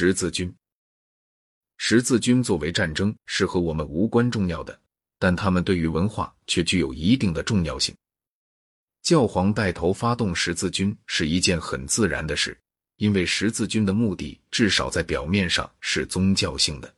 十字军，十字军作为战争是和我们无关重要的，但他们对于文化却具有一定的重要性。教皇带头发动十字军是一件很自然的事，因为十字军的目的至少在表面上是宗教性的。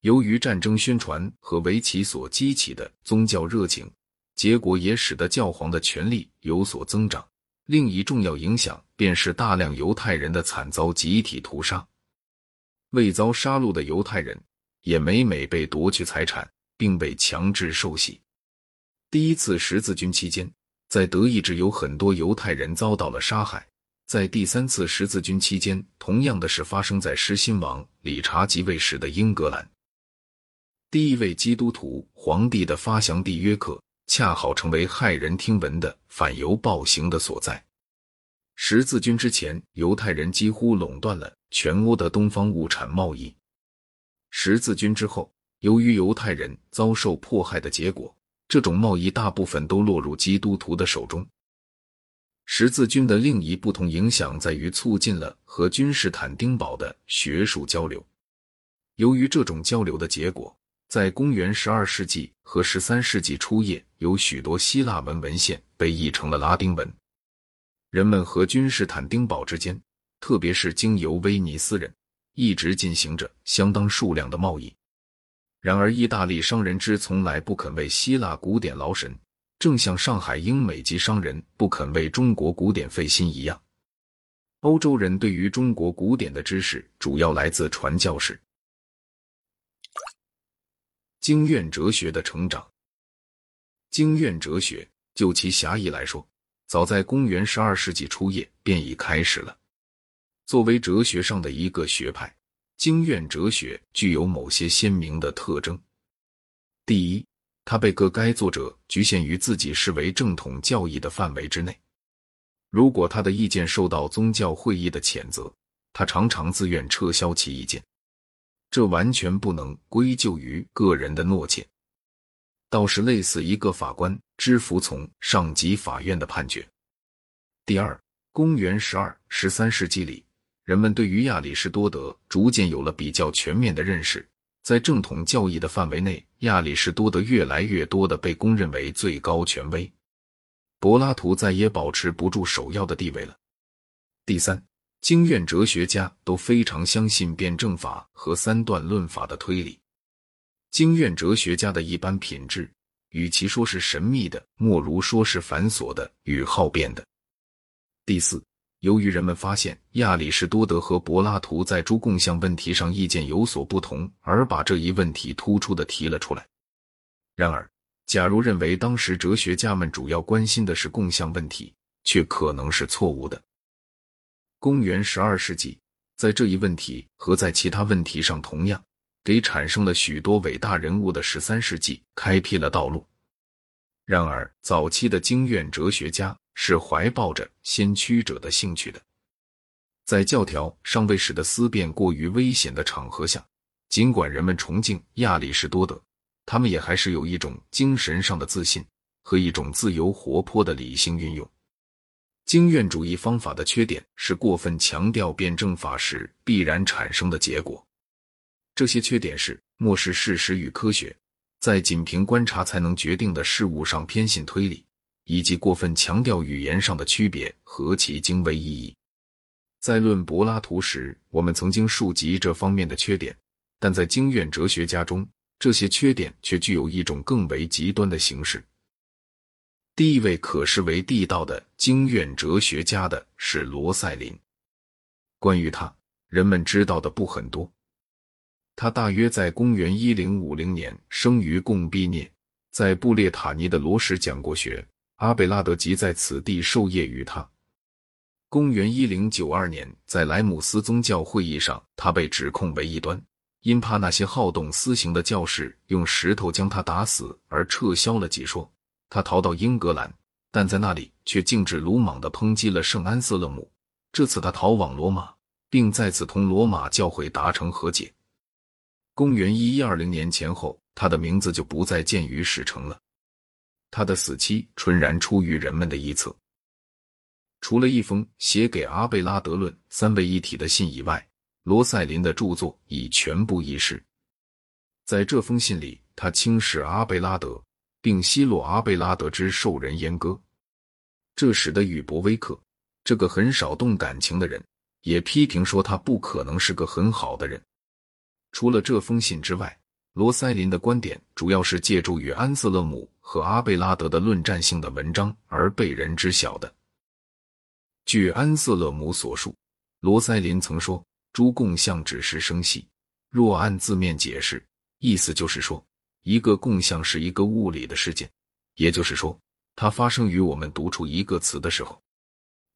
由于战争宣传和围棋所激起的宗教热情，结果也使得教皇的权力有所增长。另一重要影响便是大量犹太人的惨遭集体屠杀，未遭杀戮的犹太人也每每被夺去财产，并被强制受洗。第一次十字军期间，在德意志有很多犹太人遭到了杀害。在第三次十字军期间，同样的事发生在失心王理查即位时的英格兰。第一位基督徒皇帝的发祥地约克。恰好成为骇人听闻的反犹暴行的所在。十字军之前，犹太人几乎垄断了全欧的东方物产贸易。十字军之后，由于犹太人遭受迫害的结果，这种贸易大部分都落入基督徒的手中。十字军的另一不同影响在于促进了和君士坦丁堡的学术交流。由于这种交流的结果。在公元十二世纪和十三世纪初叶，有许多希腊文文献被译成了拉丁文。人们和君士坦丁堡之间，特别是经由威尼斯人，一直进行着相当数量的贸易。然而，意大利商人之从来不肯为希腊古典劳神，正像上海英美籍商人不肯为中国古典费心一样。欧洲人对于中国古典的知识，主要来自传教士。经院哲学的成长。经院哲学就其狭义来说，早在公元十二世纪初叶便已开始了。作为哲学上的一个学派，经院哲学具有某些鲜明的特征。第一，它被各该作者局限于自己视为正统教义的范围之内。如果他的意见受到宗教会议的谴责，他常常自愿撤销其意见。这完全不能归咎于个人的懦怯，倒是类似一个法官之服从上级法院的判决。第二，公元十二、十三世纪里，人们对于亚里士多德逐渐有了比较全面的认识。在正统教义的范围内，亚里士多德越来越多的被公认为最高权威，柏拉图再也保持不住首要的地位了。第三。经院哲学家都非常相信辩证法和三段论法的推理。经院哲学家的一般品质，与其说是神秘的，莫如说是繁琐的与好辩的。第四，由于人们发现亚里士多德和柏拉图在诸共相问题上意见有所不同，而把这一问题突出的提了出来。然而，假如认为当时哲学家们主要关心的是共相问题，却可能是错误的。公元十二世纪，在这一问题和在其他问题上，同样给产生了许多伟大人物的十三世纪开辟了道路。然而，早期的经院哲学家是怀抱着先驱者的兴趣的，在教条尚未使得思辨过于危险的场合下，尽管人们崇敬亚里士多德，他们也还是有一种精神上的自信和一种自由活泼的理性运用。经验主义方法的缺点是过分强调辩证法时必然产生的结果。这些缺点是漠视事实与科学，在仅凭观察才能决定的事物上偏信推理，以及过分强调语言上的区别和其精微意义。在论柏拉图时，我们曾经述及这方面的缺点，但在经验哲学家中，这些缺点却具有一种更为极端的形式。第一位可视为地道的经院哲学家的是罗塞林。关于他，人们知道的不很多。他大约在公元一零五零年生于贡毕涅，在布列塔尼的罗什讲过学。阿贝拉德即在此地授业于他。公元一零九二年，在莱姆斯宗教会议上，他被指控为异端，因怕那些好动私刑的教士用石头将他打死，而撤销了解说。他逃到英格兰，但在那里却径直鲁莽地抨击了圣安瑟勒姆。这次他逃往罗马，并再次同罗马教会达成和解。公元一一二零年前后，他的名字就不再见于史城了。他的死期纯然出于人们的臆测。除了一封写给阿贝拉德论三位一体的信以外，罗塞林的著作已全部遗失。在这封信里，他轻视阿贝拉德，并奚落阿贝拉德之受人阉割，这使得宇伯威克这个很少动感情的人也批评说他不可能是个很好的人。除了这封信之外，罗塞林的观点主要是借助于安瑟勒姆和阿贝拉德的论战性的文章而被人知晓的。据安瑟勒姆所述，罗塞林曾说：“诸共相只是生系，若按字面解释。”意思就是说，一个共相是一个物理的事件，也就是说，它发生于我们读出一个词的时候。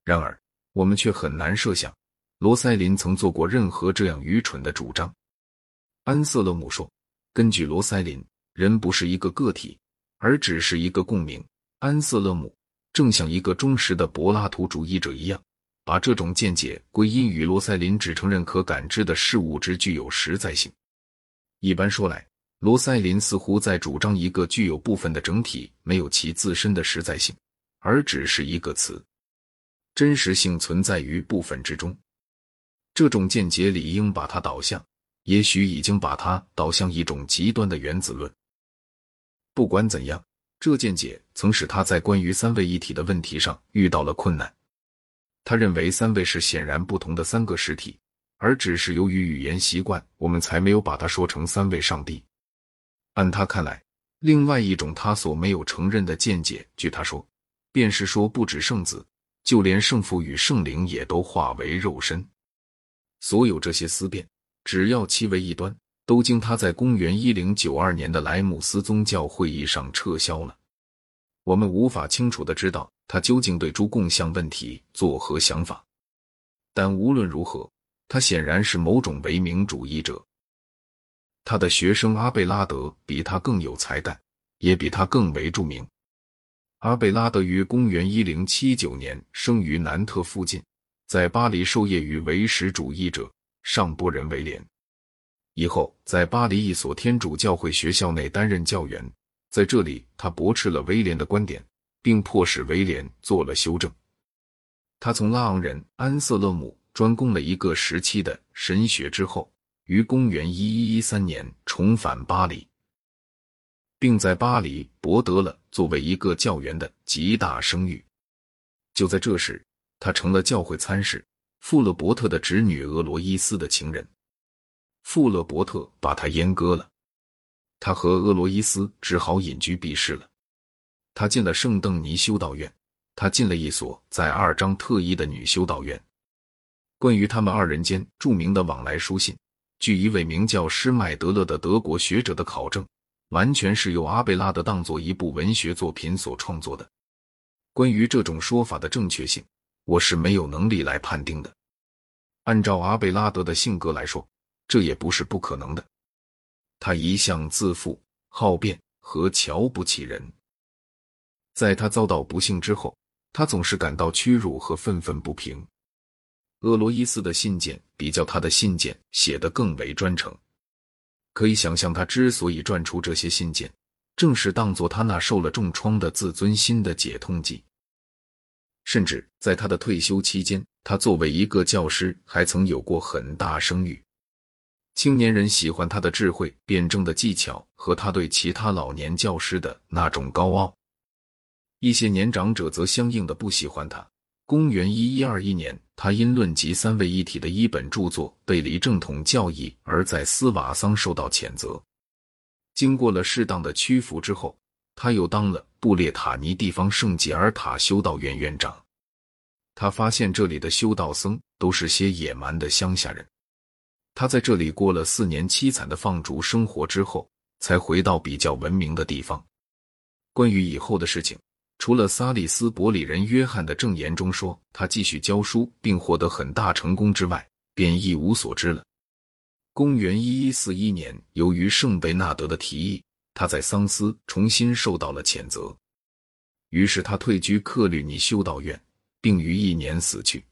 然而，我们却很难设想罗塞林曾做过任何这样愚蠢的主张。安瑟勒姆说：“根据罗塞林，人不是一个个体，而只是一个共鸣。”安瑟勒姆正像一个忠实的柏拉图主义者一样，把这种见解归因于罗塞林只承认可感知的事物之具有实在性。一般说来，罗塞林似乎在主张一个具有部分的整体没有其自身的实在性，而只是一个词，真实性存在于部分之中。这种见解理应把它导向，也许已经把它导向一种极端的原子论。不管怎样，这见解曾使他在关于三位一体的问题上遇到了困难。他认为三位是显然不同的三个实体。而只是由于语言习惯，我们才没有把它说成三位上帝。按他看来，另外一种他所没有承认的见解，据他说，便是说不止圣子，就连圣父与圣灵也都化为肉身。所有这些思辨，只要其为异端，都经他在公元一零九二年的莱姆斯宗教会议上撤销了。我们无法清楚的知道他究竟对诸共相问题作何想法，但无论如何。他显然是某种唯名主义者。他的学生阿贝拉德比他更有才干，也比他更为著名。阿贝拉德于公元一零七九年生于南特附近，在巴黎授业于唯识主义者上波人威廉。以后在巴黎一所天主教会学校内担任教员，在这里他驳斥了威廉的观点，并迫使威廉做了修正。他从拉昂人安瑟勒姆。专攻了一个时期的神学之后，于公元一一一三年重返巴黎，并在巴黎博得了作为一个教员的极大声誉。就在这时，他成了教会参事富勒伯特的侄女俄罗伊斯的情人。富勒伯特把他阉割了，他和俄罗伊斯只好隐居避世了。他进了圣邓尼修道院，他进了一所在二章特一的女修道院。关于他们二人间著名的往来书信，据一位名叫施麦德勒的德国学者的考证，完全是由阿贝拉德当做一部文学作品所创作的。关于这种说法的正确性，我是没有能力来判定的。按照阿贝拉德的性格来说，这也不是不可能的。他一向自负、好辩和瞧不起人。在他遭到不幸之后，他总是感到屈辱和愤愤不平。俄罗伊斯的信件比较他的信件写得更为专诚，可以想象他之所以撰出这些信件，正是当做他那受了重创的自尊心的解痛剂。甚至在他的退休期间，他作为一个教师还曾有过很大声誉。青年人喜欢他的智慧、辩证的技巧和他对其他老年教师的那种高傲；一些年长者则相应的不喜欢他。公元一一二一年，他因论及三位一体的一本著作背离正统教义，而在斯瓦桑受到谴责。经过了适当的屈服之后，他又当了布列塔尼地方圣吉尔塔修道院院长。他发现这里的修道僧都是些野蛮的乡下人。他在这里过了四年凄惨的放逐生活之后，才回到比较文明的地方。关于以后的事情。除了萨利斯伯里人约翰的证言中说他继续教书并获得很大成功之外，便一无所知了。公元一一四一年，由于圣贝纳德的提议，他在桑斯重新受到了谴责，于是他退居克吕尼修道院，并于一年死去。